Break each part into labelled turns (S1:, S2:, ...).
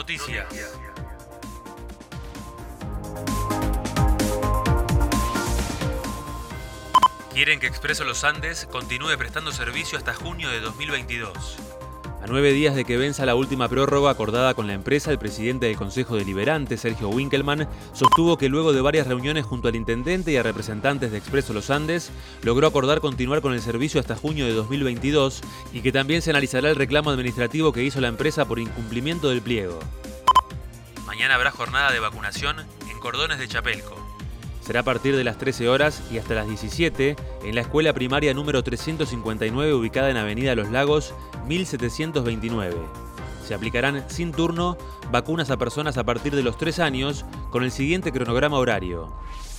S1: Noticias. Quieren que Expreso Los Andes continúe prestando servicio hasta junio de 2022.
S2: A nueve días de que venza la última prórroga acordada con la empresa, el presidente del Consejo Deliberante, Sergio Winkelmann, sostuvo que luego de varias reuniones junto al intendente y a representantes de Expreso Los Andes, logró acordar continuar con el servicio hasta junio de 2022 y que también se analizará el reclamo administrativo que hizo la empresa por incumplimiento del pliego.
S1: Mañana habrá jornada de vacunación en Cordones de Chapelco.
S2: Será a partir de las 13 horas y hasta las 17 en la escuela primaria número 359 ubicada en Avenida Los Lagos 1729. Se aplicarán sin turno vacunas a personas a partir de los 3 años con el siguiente cronograma horario.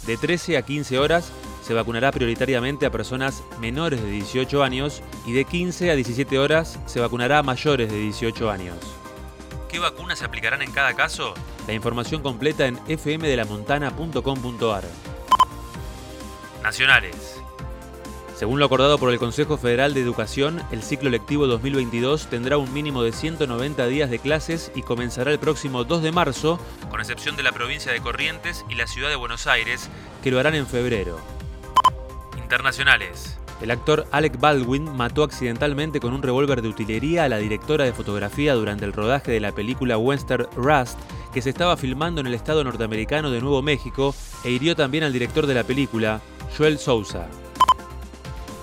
S2: De 13 a 15 horas se vacunará prioritariamente a personas menores de 18 años y de 15 a 17 horas se vacunará a mayores de 18 años.
S1: ¿Qué vacunas se aplicarán en cada caso?
S2: La información completa en fmdelamontana.com.ar.
S1: Nacionales.
S2: Según lo acordado por el Consejo Federal de Educación, el ciclo lectivo 2022 tendrá un mínimo de 190 días de clases y comenzará el próximo 2 de marzo,
S1: con excepción de la provincia de Corrientes y la ciudad de Buenos Aires,
S2: que lo harán en febrero.
S1: Internacionales.
S2: El actor Alec Baldwin mató accidentalmente con un revólver de utilería a la directora de fotografía durante el rodaje de la película western Rust, que se estaba filmando en el estado norteamericano de Nuevo México, e hirió también al director de la película, Joel Sousa.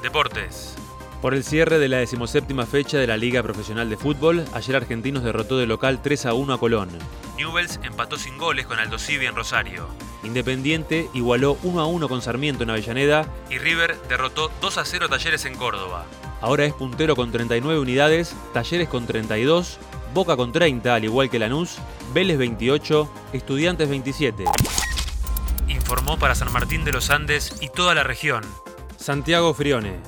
S1: Deportes.
S2: Por el cierre de la decimoséptima fecha de la Liga Profesional de Fútbol, ayer Argentinos derrotó de local 3 a 1 a Colón.
S1: Newells empató sin goles con Aldo Civi en Rosario.
S2: Independiente igualó 1 a 1 con Sarmiento en Avellaneda.
S1: Y River derrotó 2 a 0 a Talleres en Córdoba.
S2: Ahora es puntero con 39 unidades, Talleres con 32, Boca con 30, al igual que Lanús, Vélez 28, Estudiantes 27.
S1: Informó para San Martín de los Andes y toda la región.
S2: Santiago Frione.